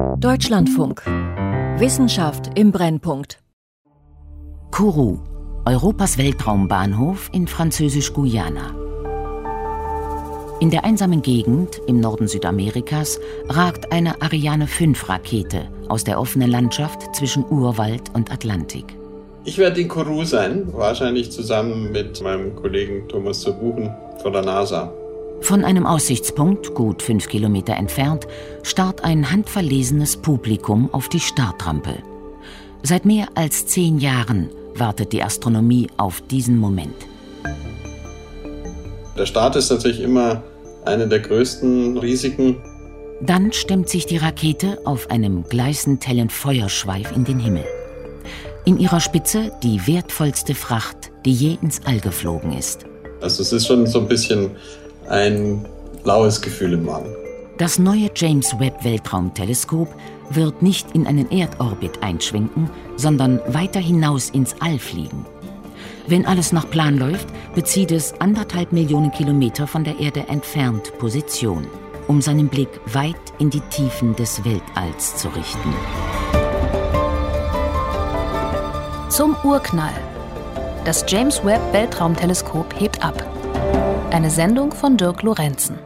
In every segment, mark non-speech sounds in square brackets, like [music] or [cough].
Deutschlandfunk. Wissenschaft im Brennpunkt. Kourou, Europas Weltraumbahnhof in Französisch-Guyana. In der einsamen Gegend im Norden Südamerikas ragt eine Ariane 5 Rakete aus der offenen Landschaft zwischen Urwald und Atlantik. Ich werde in Kourou sein, wahrscheinlich zusammen mit meinem Kollegen Thomas Zerbuchen von der NASA. Von einem Aussichtspunkt, gut fünf Kilometer entfernt, starrt ein handverlesenes Publikum auf die Startrampe. Seit mehr als zehn Jahren wartet die Astronomie auf diesen Moment. Der Start ist natürlich immer eine der größten Risiken. Dann stemmt sich die Rakete auf einem gleißend hellen Feuerschweif in den Himmel. In ihrer Spitze die wertvollste Fracht, die je ins All geflogen ist. Also es ist schon so ein bisschen ein blaues Gefühl im Magen. Das neue James Webb Weltraumteleskop wird nicht in einen Erdorbit einschwenken, sondern weiter hinaus ins All fliegen. Wenn alles nach Plan läuft, bezieht es anderthalb Millionen Kilometer von der Erde entfernt Position, um seinen Blick weit in die Tiefen des Weltalls zu richten. Zum Urknall. Das James Webb Weltraumteleskop hebt ab. Eine Sendung von Dirk Lorenzen.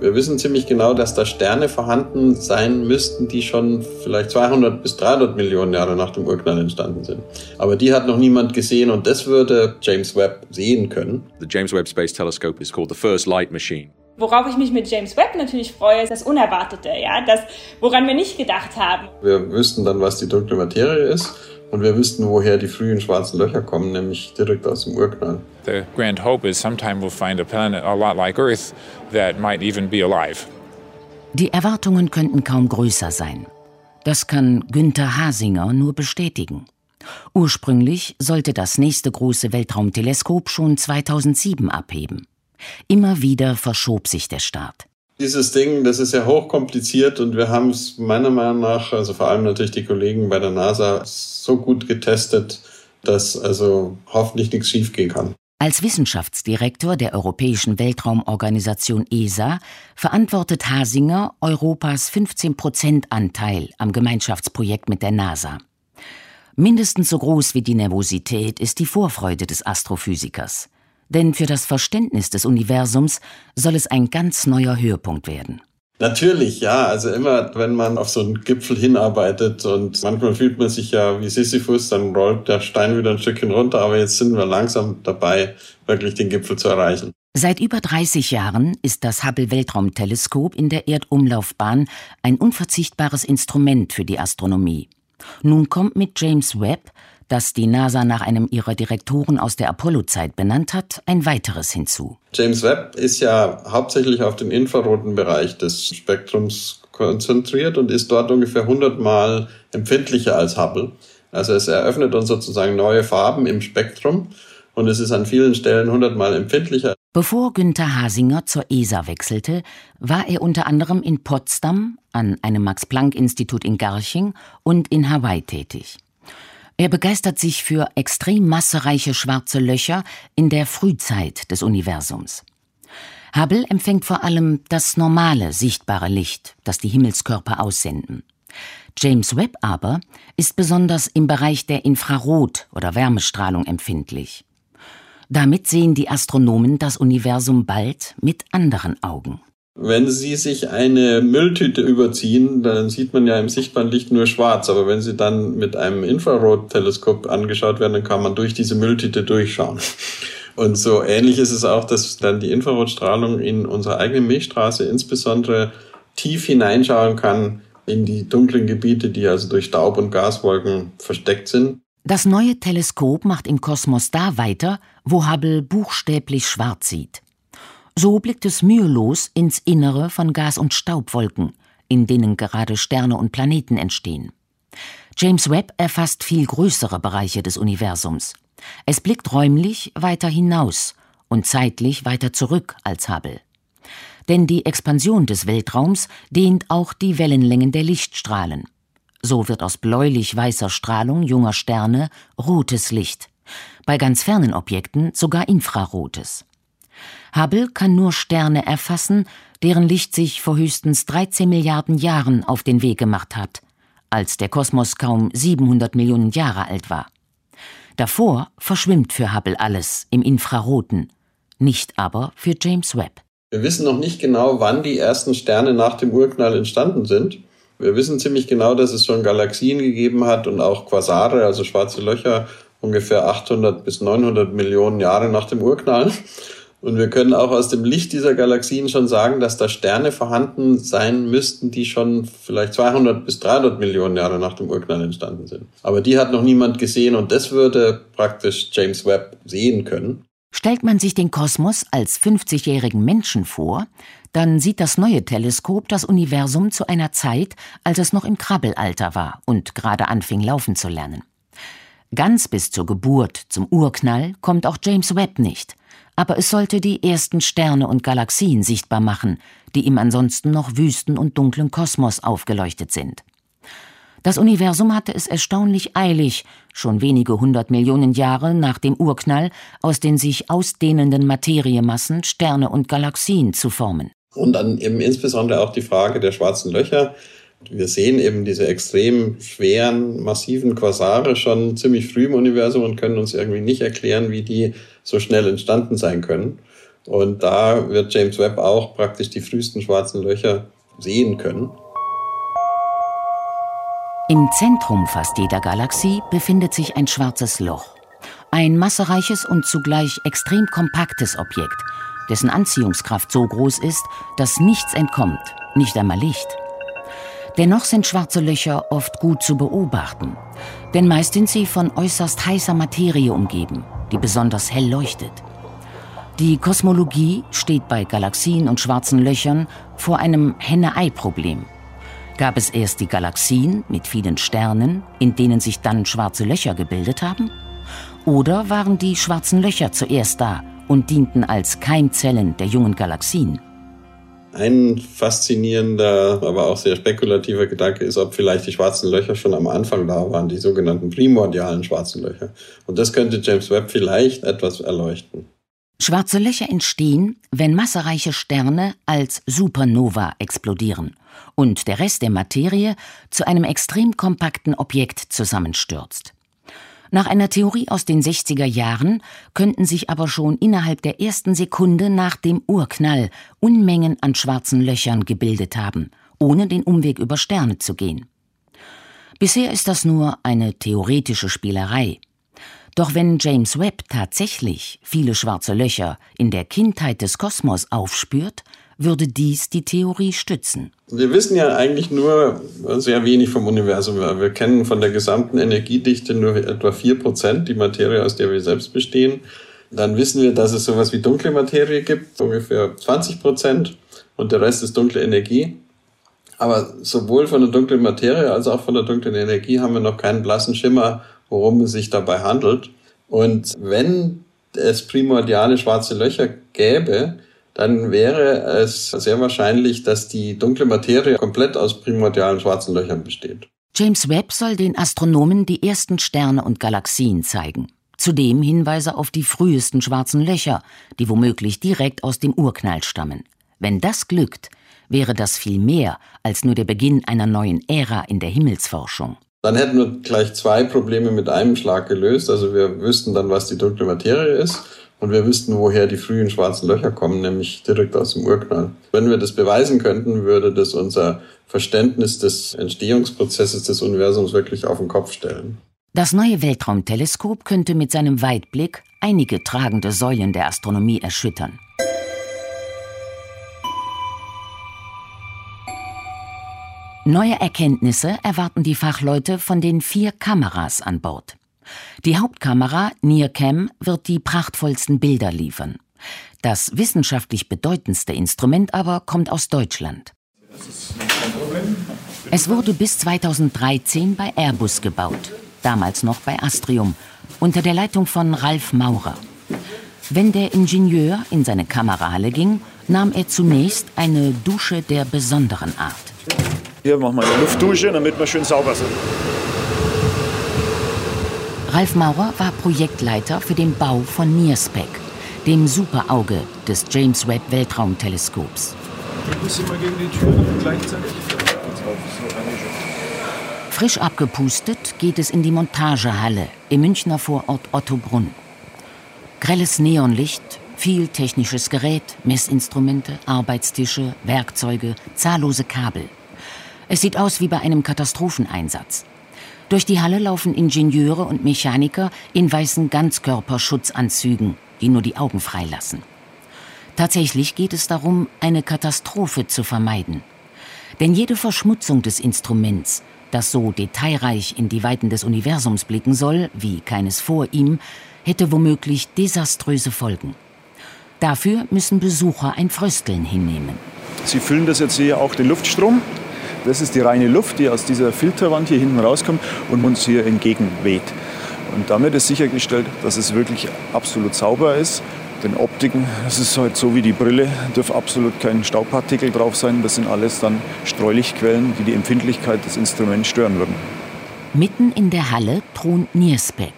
Wir wissen ziemlich genau, dass da Sterne vorhanden sein müssten, die schon vielleicht 200 bis 300 Millionen Jahre nach dem Urknall entstanden sind. Aber die hat noch niemand gesehen und das würde James Webb sehen können. The James Webb Space Telescope is called the first light machine. Worauf ich mich mit James Webb natürlich freue, ist das Unerwartete, ja, das, woran wir nicht gedacht haben. Wir wüssten dann, was die dunkle Materie ist und wir wüssten, woher die frühen schwarzen Löcher kommen, nämlich direkt aus dem Urknall. The grand hope is sometime we'll find a planet a lot like Earth that might even be alive. Die Erwartungen könnten kaum größer sein. Das kann Günther Hasinger nur bestätigen. Ursprünglich sollte das nächste große Weltraumteleskop schon 2007 abheben. Immer wieder verschob sich der Start. Dieses Ding, das ist ja hochkompliziert und wir haben es meiner Meinung nach, also vor allem natürlich die Kollegen bei der NASA, so gut getestet, dass also hoffentlich nichts schiefgehen kann. Als Wissenschaftsdirektor der Europäischen Weltraumorganisation ESA verantwortet Hasinger Europas 15-Prozent-Anteil am Gemeinschaftsprojekt mit der NASA. Mindestens so groß wie die Nervosität ist die Vorfreude des Astrophysikers. Denn für das Verständnis des Universums soll es ein ganz neuer Höhepunkt werden. Natürlich, ja. Also immer, wenn man auf so einen Gipfel hinarbeitet und manchmal fühlt man sich ja wie Sisyphus, dann rollt der Stein wieder ein Stückchen runter, aber jetzt sind wir langsam dabei, wirklich den Gipfel zu erreichen. Seit über 30 Jahren ist das Hubble Weltraumteleskop in der Erdumlaufbahn ein unverzichtbares Instrument für die Astronomie. Nun kommt mit James Webb das die NASA nach einem ihrer Direktoren aus der Apollo-Zeit benannt hat, ein weiteres hinzu. James Webb ist ja hauptsächlich auf den infraroten Bereich des Spektrums konzentriert und ist dort ungefähr 100 Mal empfindlicher als Hubble. Also es eröffnet uns sozusagen neue Farben im Spektrum und es ist an vielen Stellen 100 Mal empfindlicher. Bevor Günther Hasinger zur ESA wechselte, war er unter anderem in Potsdam, an einem Max-Planck-Institut in Garching und in Hawaii tätig. Er begeistert sich für extrem massereiche schwarze Löcher in der Frühzeit des Universums. Hubble empfängt vor allem das normale sichtbare Licht, das die Himmelskörper aussenden. James Webb aber ist besonders im Bereich der Infrarot- oder Wärmestrahlung empfindlich. Damit sehen die Astronomen das Universum bald mit anderen Augen. Wenn Sie sich eine Mülltüte überziehen, dann sieht man ja im sichtbaren Licht nur schwarz. Aber wenn Sie dann mit einem Infrarotteleskop angeschaut werden, dann kann man durch diese Mülltüte durchschauen. [laughs] Und so ähnlich ist es auch, dass dann die Infrarotstrahlung in unsere eigene Milchstraße insbesondere tief hineinschauen kann in die dunklen Gebiete, die also durch Staub und Gaswolken versteckt sind. Das neue Teleskop macht im Kosmos da weiter, wo Hubble buchstäblich schwarz sieht. So blickt es mühelos ins Innere von Gas- und Staubwolken, in denen gerade Sterne und Planeten entstehen. James Webb erfasst viel größere Bereiche des Universums. Es blickt räumlich weiter hinaus und zeitlich weiter zurück als Hubble. Denn die Expansion des Weltraums dehnt auch die Wellenlängen der Lichtstrahlen. So wird aus bläulich-weißer Strahlung junger Sterne rotes Licht, bei ganz fernen Objekten sogar infrarotes. Hubble kann nur Sterne erfassen, deren Licht sich vor höchstens 13 Milliarden Jahren auf den Weg gemacht hat, als der Kosmos kaum 700 Millionen Jahre alt war. Davor verschwimmt für Hubble alles im Infraroten, nicht aber für James Webb. Wir wissen noch nicht genau, wann die ersten Sterne nach dem Urknall entstanden sind. Wir wissen ziemlich genau, dass es schon Galaxien gegeben hat und auch Quasare, also schwarze Löcher, ungefähr 800 bis 900 Millionen Jahre nach dem Urknall. Und wir können auch aus dem Licht dieser Galaxien schon sagen, dass da Sterne vorhanden sein müssten, die schon vielleicht 200 bis 300 Millionen Jahre nach dem Urknall entstanden sind. Aber die hat noch niemand gesehen und das würde praktisch James Webb sehen können. Stellt man sich den Kosmos als 50-jährigen Menschen vor, dann sieht das neue Teleskop das Universum zu einer Zeit, als es noch im Krabbelalter war und gerade anfing laufen zu lernen. Ganz bis zur Geburt, zum Urknall, kommt auch James Webb nicht aber es sollte die ersten Sterne und Galaxien sichtbar machen, die im ansonsten noch wüsten und dunklen Kosmos aufgeleuchtet sind. Das Universum hatte es erstaunlich eilig, schon wenige hundert Millionen Jahre nach dem Urknall aus den sich ausdehnenden Materiemassen Sterne und Galaxien zu formen. Und dann eben insbesondere auch die Frage der schwarzen Löcher. Wir sehen eben diese extrem schweren, massiven Quasare schon ziemlich früh im Universum und können uns irgendwie nicht erklären, wie die so schnell entstanden sein können. Und da wird James Webb auch praktisch die frühesten schwarzen Löcher sehen können. Im Zentrum fast jeder Galaxie befindet sich ein schwarzes Loch. Ein massereiches und zugleich extrem kompaktes Objekt, dessen Anziehungskraft so groß ist, dass nichts entkommt, nicht einmal Licht. Dennoch sind schwarze Löcher oft gut zu beobachten, denn meist sind sie von äußerst heißer Materie umgeben, die besonders hell leuchtet. Die Kosmologie steht bei Galaxien und schwarzen Löchern vor einem Henne-Ei-Problem. Gab es erst die Galaxien mit vielen Sternen, in denen sich dann schwarze Löcher gebildet haben? Oder waren die schwarzen Löcher zuerst da und dienten als Keimzellen der jungen Galaxien? Ein faszinierender, aber auch sehr spekulativer Gedanke ist, ob vielleicht die schwarzen Löcher schon am Anfang da waren, die sogenannten primordialen schwarzen Löcher. Und das könnte James Webb vielleicht etwas erleuchten. Schwarze Löcher entstehen, wenn massereiche Sterne als Supernova explodieren und der Rest der Materie zu einem extrem kompakten Objekt zusammenstürzt. Nach einer Theorie aus den 60er Jahren könnten sich aber schon innerhalb der ersten Sekunde nach dem Urknall Unmengen an schwarzen Löchern gebildet haben, ohne den Umweg über Sterne zu gehen. Bisher ist das nur eine theoretische Spielerei. Doch wenn James Webb tatsächlich viele schwarze Löcher in der Kindheit des Kosmos aufspürt, würde dies die Theorie stützen. Wir wissen ja eigentlich nur sehr wenig vom Universum. Wir kennen von der gesamten Energiedichte nur etwa vier Prozent, die Materie, aus der wir selbst bestehen. Dann wissen wir, dass es sowas wie dunkle Materie gibt, ungefähr 20 Prozent, und der Rest ist dunkle Energie. Aber sowohl von der dunklen Materie als auch von der dunklen Energie haben wir noch keinen blassen Schimmer, worum es sich dabei handelt. Und wenn es primordiale schwarze Löcher gäbe, dann wäre es sehr wahrscheinlich, dass die dunkle Materie komplett aus primordialen schwarzen Löchern besteht. James Webb soll den Astronomen die ersten Sterne und Galaxien zeigen. Zudem Hinweise auf die frühesten schwarzen Löcher, die womöglich direkt aus dem Urknall stammen. Wenn das glückt, wäre das viel mehr als nur der Beginn einer neuen Ära in der Himmelsforschung. Dann hätten wir gleich zwei Probleme mit einem Schlag gelöst. Also wir wüssten dann, was die dunkle Materie ist und wir wüssten, woher die frühen schwarzen Löcher kommen, nämlich direkt aus dem Urknall. Wenn wir das beweisen könnten, würde das unser Verständnis des Entstehungsprozesses des Universums wirklich auf den Kopf stellen. Das neue Weltraumteleskop könnte mit seinem Weitblick einige tragende Säulen der Astronomie erschüttern. Neue Erkenntnisse erwarten die Fachleute von den vier Kameras an Bord. Die Hauptkamera NIRCam wird die prachtvollsten Bilder liefern. Das wissenschaftlich bedeutendste Instrument aber kommt aus Deutschland. Es wurde bis 2013 bei Airbus gebaut, damals noch bei Astrium, unter der Leitung von Ralf Maurer. Wenn der Ingenieur in seine Kamerahalle ging, nahm er zunächst eine Dusche der besonderen Art. Hier machen wir eine Luftdusche, damit wir schön sauber sind. Ralf Maurer war Projektleiter für den Bau von NIRSPEC, dem Superauge des James Webb Weltraumteleskops. Frisch abgepustet geht es in die Montagehalle im Münchner Vorort Ottobrunn. Grelles Neonlicht, viel technisches Gerät, Messinstrumente, Arbeitstische, Werkzeuge, zahllose Kabel. Es sieht aus wie bei einem Katastropheneinsatz. Durch die Halle laufen Ingenieure und Mechaniker in weißen Ganzkörperschutzanzügen, die nur die Augen freilassen. Tatsächlich geht es darum, eine Katastrophe zu vermeiden. Denn jede Verschmutzung des Instruments, das so detailreich in die Weiten des Universums blicken soll, wie keines vor ihm, hätte womöglich desaströse Folgen. Dafür müssen Besucher ein Frösteln hinnehmen. Sie füllen das jetzt hier auch den Luftstrom. Das ist die reine Luft, die aus dieser Filterwand hier hinten rauskommt und uns hier entgegenweht. Und damit ist sichergestellt, dass es wirklich absolut sauber ist. Den Optiken, das ist halt so wie die Brille, darf absolut kein Staubpartikel drauf sein. Das sind alles dann Streulichtquellen, die die Empfindlichkeit des Instruments stören würden. Mitten in der Halle thront Niersbeck,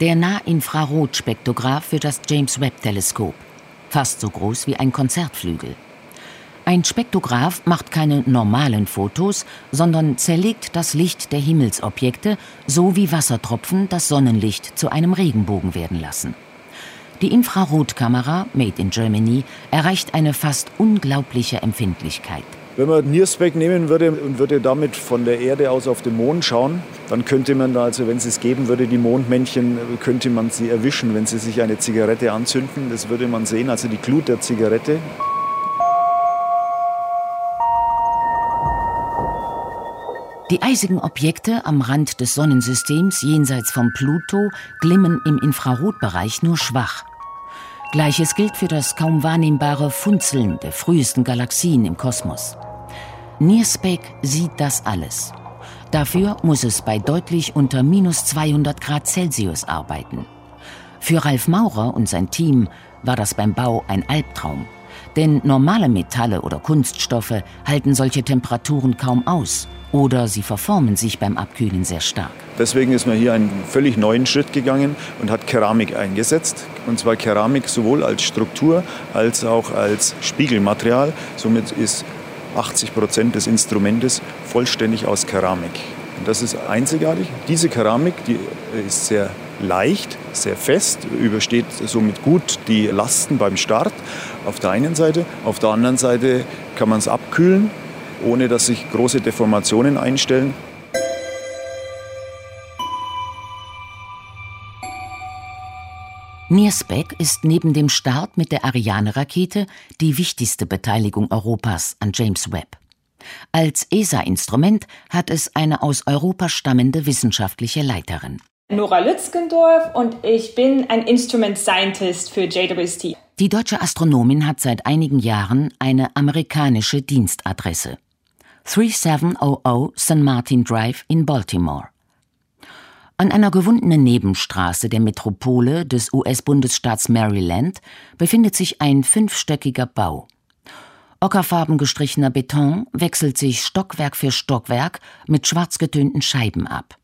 der Nahinfrarotspektrograph für das James Webb Teleskop, fast so groß wie ein Konzertflügel. Ein Spektrograph macht keine normalen Fotos, sondern zerlegt das Licht der Himmelsobjekte, so wie Wassertropfen das Sonnenlicht zu einem Regenbogen werden lassen. Die Infrarotkamera, made in Germany, erreicht eine fast unglaubliche Empfindlichkeit. Wenn man Niersbeck nehmen würde und würde damit von der Erde aus auf den Mond schauen, dann könnte man also wenn es es geben würde, die Mondmännchen, könnte man sie erwischen, wenn sie sich eine Zigarette anzünden. Das würde man sehen, also die Glut der Zigarette. Die eisigen Objekte am Rand des Sonnensystems jenseits vom Pluto glimmen im Infrarotbereich nur schwach. Gleiches gilt für das kaum wahrnehmbare Funzeln der frühesten Galaxien im Kosmos. Niersbeck sieht das alles. Dafür muss es bei deutlich unter minus 200 Grad Celsius arbeiten. Für Ralf Maurer und sein Team war das beim Bau ein Albtraum. Denn normale Metalle oder Kunststoffe halten solche Temperaturen kaum aus oder sie verformen sich beim Abkühlen sehr stark. Deswegen ist man hier einen völlig neuen Schritt gegangen und hat Keramik eingesetzt. Und zwar Keramik sowohl als Struktur als auch als Spiegelmaterial. Somit ist 80 Prozent des Instrumentes vollständig aus Keramik. Und das ist einzigartig. Diese Keramik, die ist sehr leicht, sehr fest, übersteht somit gut die Lasten beim Start auf der einen Seite. Auf der anderen Seite kann man es abkühlen ohne dass sich große Deformationen einstellen. Niersbeck ist neben dem Start mit der Ariane-Rakete die wichtigste Beteiligung Europas an James Webb. Als ESA-Instrument hat es eine aus Europa stammende wissenschaftliche Leiterin. Nora Lützgendorf und ich bin ein Instrument Scientist für JWST. Die deutsche Astronomin hat seit einigen Jahren eine amerikanische Dienstadresse. 3700 St. Martin Drive in Baltimore. An einer gewundenen Nebenstraße der Metropole des US-Bundesstaats Maryland befindet sich ein fünfstöckiger Bau. Ockerfarben gestrichener Beton wechselt sich Stockwerk für Stockwerk mit schwarz getönten Scheiben ab.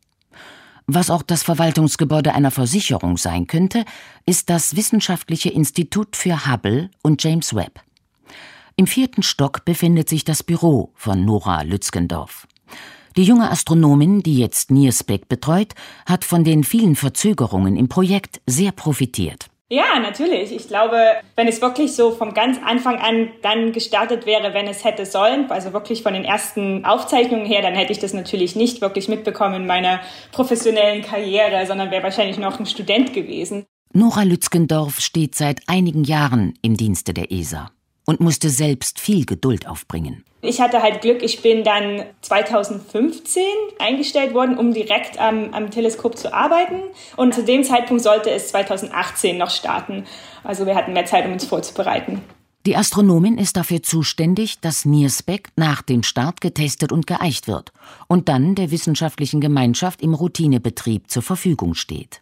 Was auch das Verwaltungsgebäude einer Versicherung sein könnte, ist das Wissenschaftliche Institut für Hubble und James Webb. Im vierten Stock befindet sich das Büro von Nora Lützgendorf. Die junge Astronomin, die jetzt Niersbeck betreut, hat von den vielen Verzögerungen im Projekt sehr profitiert. Ja, natürlich. Ich glaube, wenn es wirklich so vom ganz Anfang an dann gestartet wäre, wenn es hätte sollen, also wirklich von den ersten Aufzeichnungen her, dann hätte ich das natürlich nicht wirklich mitbekommen in meiner professionellen Karriere, sondern wäre wahrscheinlich noch ein Student gewesen. Nora Lützgendorf steht seit einigen Jahren im Dienste der ESA und musste selbst viel Geduld aufbringen. Ich hatte halt Glück, ich bin dann 2015 eingestellt worden, um direkt am, am, Teleskop zu arbeiten. Und zu dem Zeitpunkt sollte es 2018 noch starten. Also wir hatten mehr Zeit, um uns vorzubereiten. Die Astronomin ist dafür zuständig, dass Niersbeck nach dem Start getestet und geeicht wird und dann der wissenschaftlichen Gemeinschaft im Routinebetrieb zur Verfügung steht.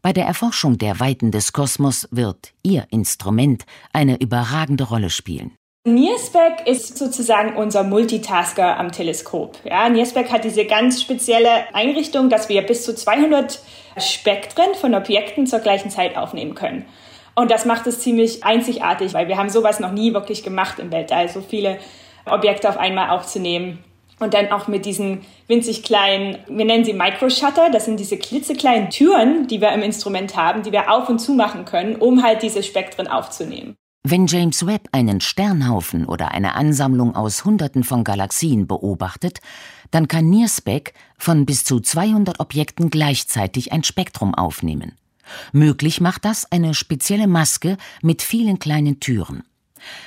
Bei der Erforschung der Weiten des Kosmos wird Ihr Instrument eine überragende Rolle spielen. Niersbeck ist sozusagen unser Multitasker am Teleskop. Ja, Niersbeck hat diese ganz spezielle Einrichtung, dass wir bis zu 200 Spektren von Objekten zur gleichen Zeit aufnehmen können. Und das macht es ziemlich einzigartig, weil wir haben sowas noch nie wirklich gemacht im Weltall, so viele Objekte auf einmal aufzunehmen. Und dann auch mit diesen winzig kleinen, wir nennen sie Microshutter, das sind diese klitzekleinen Türen, die wir im Instrument haben, die wir auf und zu machen können, um halt diese Spektren aufzunehmen. Wenn James Webb einen Sternhaufen oder eine Ansammlung aus Hunderten von Galaxien beobachtet, dann kann NIRSPEC von bis zu 200 Objekten gleichzeitig ein Spektrum aufnehmen. Möglich macht das eine spezielle Maske mit vielen kleinen Türen.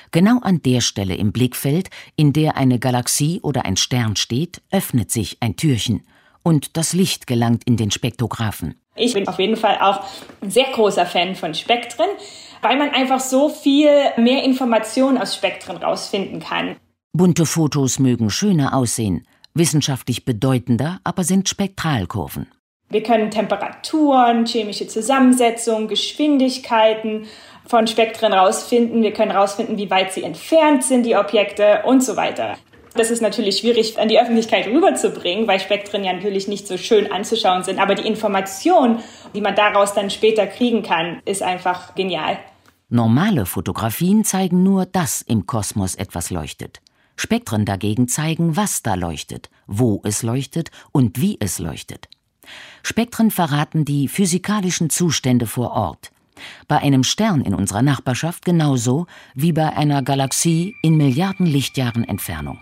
Genau an der Stelle im Blickfeld, in der eine Galaxie oder ein Stern steht, öffnet sich ein Türchen und das Licht gelangt in den Spektrographen. Ich bin auf jeden Fall auch ein sehr großer Fan von Spektren, weil man einfach so viel mehr Informationen aus Spektren rausfinden kann. Bunte Fotos mögen schöner aussehen, wissenschaftlich bedeutender aber sind Spektralkurven. Wir können Temperaturen, chemische Zusammensetzung, Geschwindigkeiten von Spektren rausfinden. Wir können rausfinden, wie weit sie entfernt sind, die Objekte und so weiter. Das ist natürlich schwierig an die Öffentlichkeit rüberzubringen, weil Spektren ja natürlich nicht so schön anzuschauen sind. Aber die Information, die man daraus dann später kriegen kann, ist einfach genial. Normale Fotografien zeigen nur, dass im Kosmos etwas leuchtet. Spektren dagegen zeigen, was da leuchtet, wo es leuchtet und wie es leuchtet. Spektren verraten die physikalischen Zustände vor Ort. Bei einem Stern in unserer Nachbarschaft genauso wie bei einer Galaxie in Milliarden Lichtjahren Entfernung.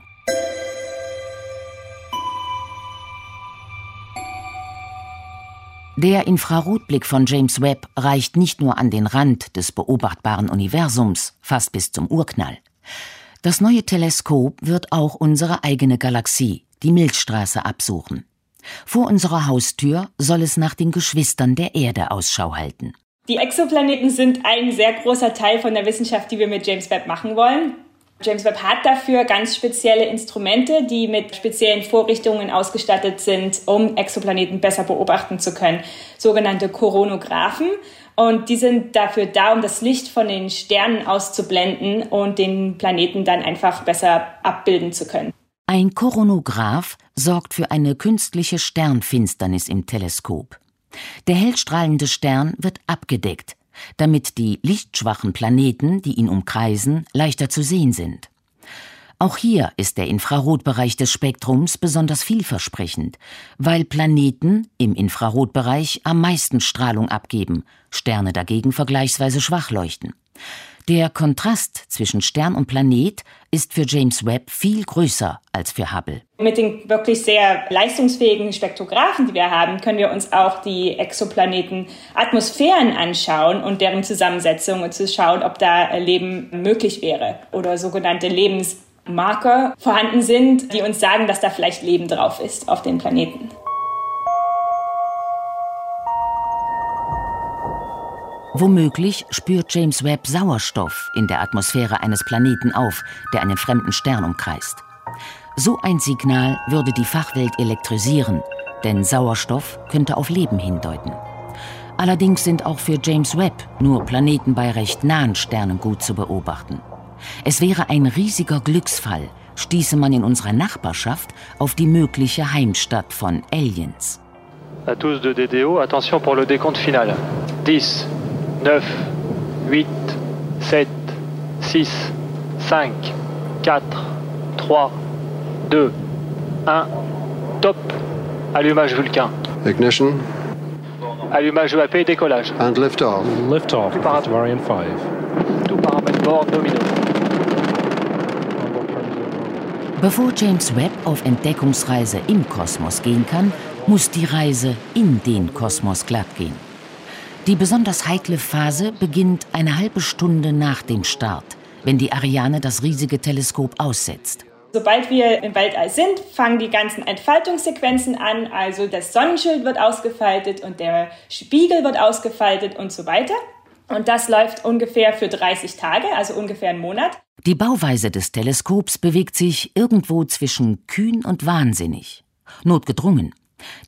Der Infrarotblick von James Webb reicht nicht nur an den Rand des beobachtbaren Universums, fast bis zum Urknall. Das neue Teleskop wird auch unsere eigene Galaxie, die Milchstraße, absuchen. Vor unserer Haustür soll es nach den Geschwistern der Erde Ausschau halten. Die Exoplaneten sind ein sehr großer Teil von der Wissenschaft, die wir mit James Webb machen wollen. James Webb hat dafür ganz spezielle Instrumente, die mit speziellen Vorrichtungen ausgestattet sind, um Exoplaneten besser beobachten zu können, sogenannte Koronographen. Und die sind dafür da, um das Licht von den Sternen auszublenden und den Planeten dann einfach besser abbilden zu können. Ein Koronograph sorgt für eine künstliche Sternfinsternis im Teleskop. Der hellstrahlende Stern wird abgedeckt, damit die lichtschwachen Planeten, die ihn umkreisen, leichter zu sehen sind. Auch hier ist der Infrarotbereich des Spektrums besonders vielversprechend, weil Planeten im Infrarotbereich am meisten Strahlung abgeben, Sterne dagegen vergleichsweise schwach leuchten. Der Kontrast zwischen Stern und Planet ist für James Webb viel größer als für Hubble. Mit den wirklich sehr leistungsfähigen Spektrographen, die wir haben, können wir uns auch die Exoplaneten Atmosphären anschauen und deren Zusammensetzung und zu schauen, ob da Leben möglich wäre oder sogenannte Lebensmarker vorhanden sind, die uns sagen, dass da vielleicht Leben drauf ist auf den Planeten. Womöglich spürt James Webb Sauerstoff in der Atmosphäre eines Planeten auf, der einen fremden Stern umkreist. So ein Signal würde die Fachwelt elektrisieren, denn Sauerstoff könnte auf Leben hindeuten. Allerdings sind auch für James Webb nur Planeten bei recht nahen Sternen gut zu beobachten. Es wäre ein riesiger Glücksfall, stieße man in unserer Nachbarschaft auf die mögliche Heimstatt von Aliens. À tous de DDO, attention pour le décompte final. 10, 9, 8, 7, 6, 5, 4, 3, 2, 1. Top. Allumage Vulcain. Ignition. Allumage EAP, décollage. And lift off. Lift off. Varian 5. Tout paramètre bord nomino. Bevor James Webb auf Entdeckungsreise im Kosmos gehen kann, muss die Reise in den Kosmos glatt gehen. Die besonders heikle Phase beginnt eine halbe Stunde nach dem Start, wenn die Ariane das riesige Teleskop aussetzt. Sobald wir im Weltall sind, fangen die ganzen Entfaltungssequenzen an. Also das Sonnenschild wird ausgefaltet und der Spiegel wird ausgefaltet und so weiter. Und das läuft ungefähr für 30 Tage, also ungefähr einen Monat. Die Bauweise des Teleskops bewegt sich irgendwo zwischen kühn und wahnsinnig. Notgedrungen.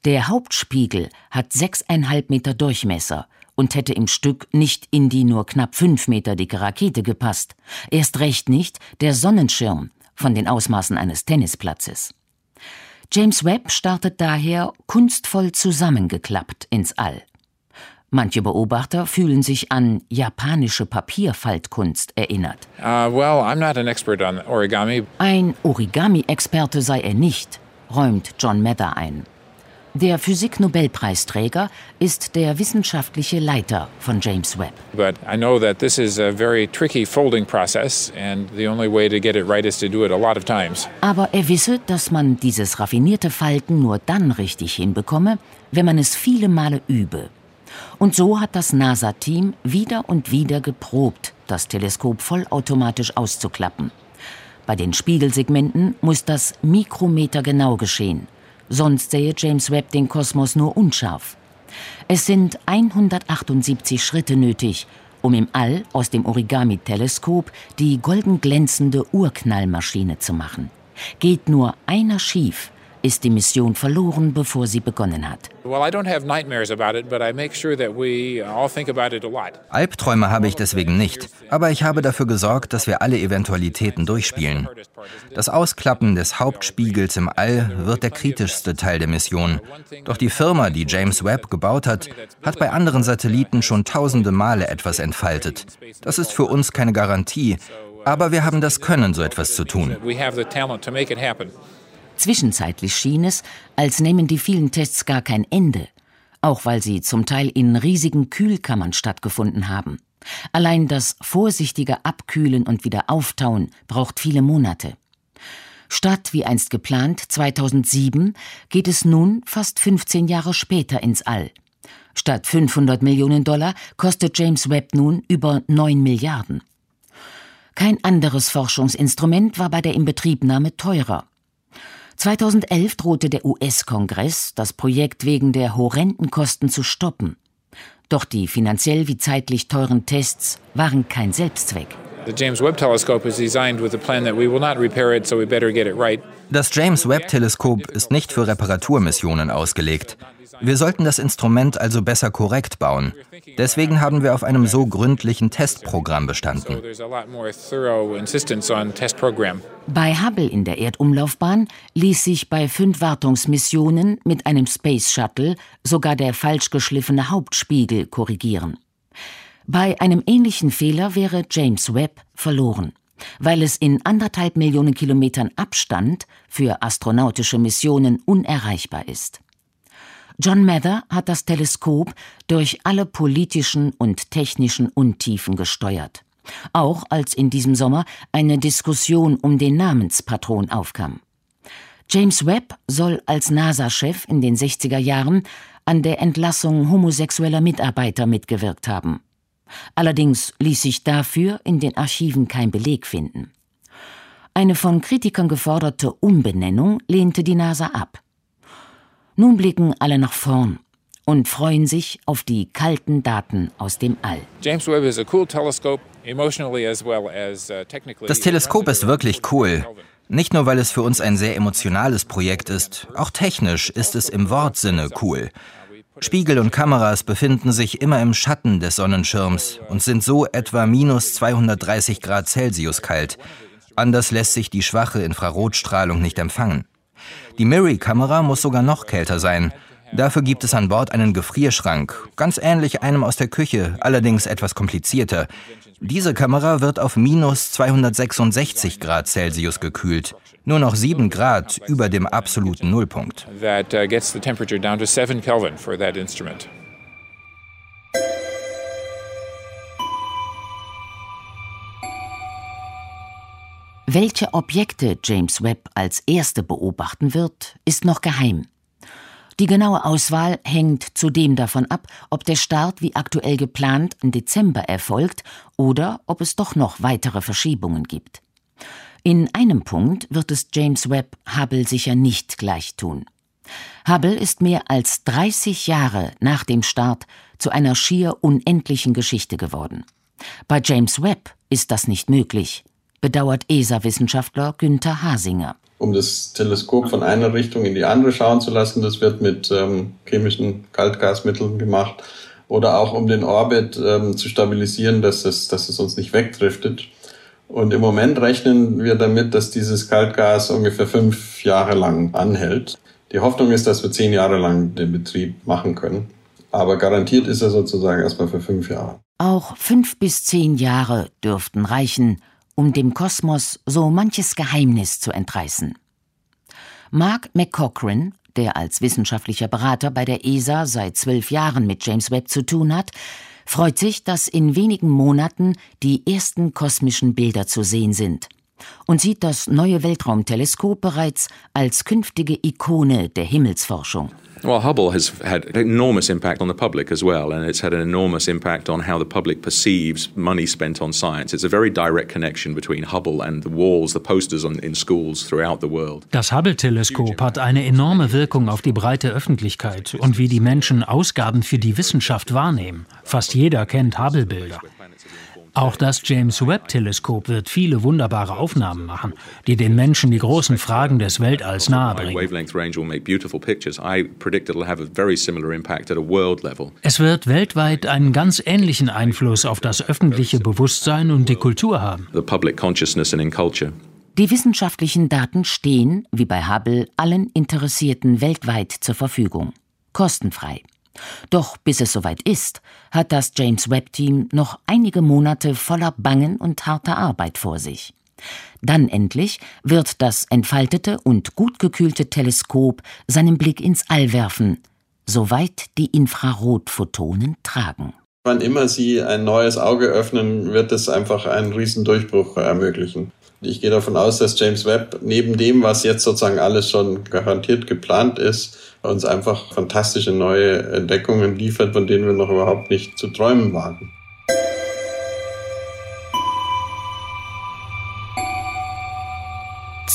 Der Hauptspiegel hat sechseinhalb Meter Durchmesser und hätte im Stück nicht in die nur knapp fünf Meter dicke Rakete gepasst. Erst recht nicht der Sonnenschirm von den Ausmaßen eines Tennisplatzes. James Webb startet daher kunstvoll zusammengeklappt ins All. Manche Beobachter fühlen sich an japanische Papierfaltkunst erinnert. Uh, well, I'm not an expert on origami. Ein Origami-Experte sei er nicht, räumt John Mather ein. Der Physik-Nobelpreisträger ist der wissenschaftliche Leiter von James Webb. But I know that this is a very tricky folding process and the only way to get it right is to do it a lot of times. Aber er wisse, dass man dieses raffinierte Falten nur dann richtig hinbekomme, wenn man es viele Male übe. Und so hat das NASA-Team wieder und wieder geprobt, das Teleskop vollautomatisch auszuklappen. Bei den Spiegelsegmenten muss das mikrometergenau geschehen sonst sähe James Webb den Kosmos nur unscharf. Es sind 178 Schritte nötig, um im All aus dem Origami-Teleskop die golden glänzende Urknallmaschine zu machen. Geht nur einer schief, ist die Mission verloren, bevor sie begonnen hat. Albträume habe ich deswegen nicht, aber ich habe dafür gesorgt, dass wir alle Eventualitäten durchspielen. Das Ausklappen des Hauptspiegels im All wird der kritischste Teil der Mission. Doch die Firma, die James Webb gebaut hat, hat bei anderen Satelliten schon tausende Male etwas entfaltet. Das ist für uns keine Garantie, aber wir haben das Können, so etwas zu tun. Zwischenzeitlich schien es, als nähmen die vielen Tests gar kein Ende, auch weil sie zum Teil in riesigen Kühlkammern stattgefunden haben. Allein das vorsichtige Abkühlen und wieder Auftauen braucht viele Monate. Statt wie einst geplant 2007 geht es nun fast 15 Jahre später ins All. Statt 500 Millionen Dollar kostet James Webb nun über 9 Milliarden. Kein anderes Forschungsinstrument war bei der Inbetriebnahme teurer. 2011 drohte der US-Kongress, das Projekt wegen der horrenden Kosten zu stoppen. Doch die finanziell wie zeitlich teuren Tests waren kein Selbstzweck. Das James Webb-Teleskop ist nicht für Reparaturmissionen ausgelegt. Wir sollten das Instrument also besser korrekt bauen. Deswegen haben wir auf einem so gründlichen Testprogramm bestanden. Bei Hubble in der Erdumlaufbahn ließ sich bei fünf Wartungsmissionen mit einem Space Shuttle sogar der falsch geschliffene Hauptspiegel korrigieren. Bei einem ähnlichen Fehler wäre James Webb verloren, weil es in anderthalb Millionen Kilometern Abstand für astronautische Missionen unerreichbar ist. John Mather hat das Teleskop durch alle politischen und technischen Untiefen gesteuert. Auch als in diesem Sommer eine Diskussion um den Namenspatron aufkam. James Webb soll als NASA-Chef in den 60er Jahren an der Entlassung homosexueller Mitarbeiter mitgewirkt haben. Allerdings ließ sich dafür in den Archiven kein Beleg finden. Eine von Kritikern geforderte Umbenennung lehnte die NASA ab. Nun blicken alle nach vorn und freuen sich auf die kalten Daten aus dem All. Uh, das Teleskop ist wirklich cool. Nicht nur, weil es für uns ein sehr emotionales Projekt ist, auch technisch ist es im Wortsinne cool. Spiegel und Kameras befinden sich immer im Schatten des Sonnenschirms und sind so etwa minus 230 Grad Celsius kalt. Anders lässt sich die schwache Infrarotstrahlung nicht empfangen. Die Miri-Kamera muss sogar noch kälter sein. Dafür gibt es an Bord einen Gefrierschrank, ganz ähnlich einem aus der Küche, allerdings etwas komplizierter. Diese Kamera wird auf minus 266 Grad Celsius gekühlt, nur noch 7 Grad über dem absoluten Nullpunkt. That uh, gets the temperature down to 7 Kelvin for that instrument. Welche Objekte James Webb als erste beobachten wird, ist noch geheim. Die genaue Auswahl hängt zudem davon ab, ob der Start wie aktuell geplant im Dezember erfolgt oder ob es doch noch weitere Verschiebungen gibt. In einem Punkt wird es James Webb Hubble sicher nicht gleich tun. Hubble ist mehr als 30 Jahre nach dem Start zu einer schier unendlichen Geschichte geworden. Bei James Webb ist das nicht möglich bedauert ESA-Wissenschaftler Günther Hasinger. Um das Teleskop von einer Richtung in die andere schauen zu lassen, das wird mit ähm, chemischen Kaltgasmitteln gemacht. Oder auch um den Orbit ähm, zu stabilisieren, dass es, dass es uns nicht wegdriftet. Und im Moment rechnen wir damit, dass dieses Kaltgas ungefähr fünf Jahre lang anhält. Die Hoffnung ist, dass wir zehn Jahre lang den Betrieb machen können. Aber garantiert ist er sozusagen erstmal für fünf Jahre. Auch fünf bis zehn Jahre dürften reichen, um dem Kosmos so manches Geheimnis zu entreißen. Mark McCochran, der als wissenschaftlicher Berater bei der ESA seit zwölf Jahren mit James Webb zu tun hat, freut sich, dass in wenigen Monaten die ersten kosmischen Bilder zu sehen sind und sieht das neue Weltraumteleskop bereits als künftige Ikone der Himmelsforschung. Well, Hubble has had an enormous impact on the public as well, and it's had an enormous impact on how the public perceives money spent on science. It's a very direct connection between Hubble and the walls, the posters on, in schools throughout the world. Das Hubble-Teleskop hat eine enorme Wirkung auf die breite Öffentlichkeit und wie die Menschen Ausgaben für die Wissenschaft wahrnehmen. Fast jeder kennt Hubble-Bilder. Auch das James Webb-Teleskop wird viele wunderbare Aufnahmen machen, die den Menschen die großen Fragen des Weltalls nahebringen. Es wird weltweit einen ganz ähnlichen Einfluss auf das öffentliche Bewusstsein und die Kultur haben. Die wissenschaftlichen Daten stehen, wie bei Hubble, allen Interessierten weltweit zur Verfügung. Kostenfrei. Doch bis es soweit ist, hat das James Webb-Team noch einige Monate voller Bangen und harter Arbeit vor sich. Dann endlich wird das entfaltete und gut gekühlte Teleskop seinen Blick ins All werfen, soweit die Infrarotphotonen tragen. Wann immer Sie ein neues Auge öffnen, wird es einfach einen Riesendurchbruch ermöglichen. Ich gehe davon aus, dass James Webb neben dem, was jetzt sozusagen alles schon garantiert geplant ist, uns einfach fantastische neue Entdeckungen liefert, von denen wir noch überhaupt nicht zu träumen wagen.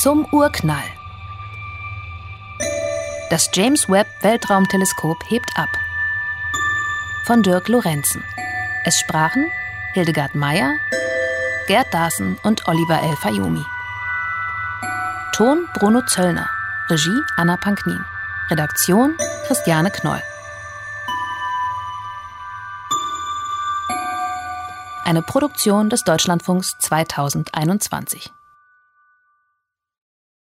Zum Urknall. Das James Webb Weltraumteleskop hebt ab. Von Dirk Lorenzen. Es sprachen Hildegard Meyer, Gerd Dasen und Oliver El Fayoumi. Ton Bruno Zöllner. Regie Anna Panknin. Redaktion Christiane Knoll. Eine Produktion des Deutschlandfunks 2021.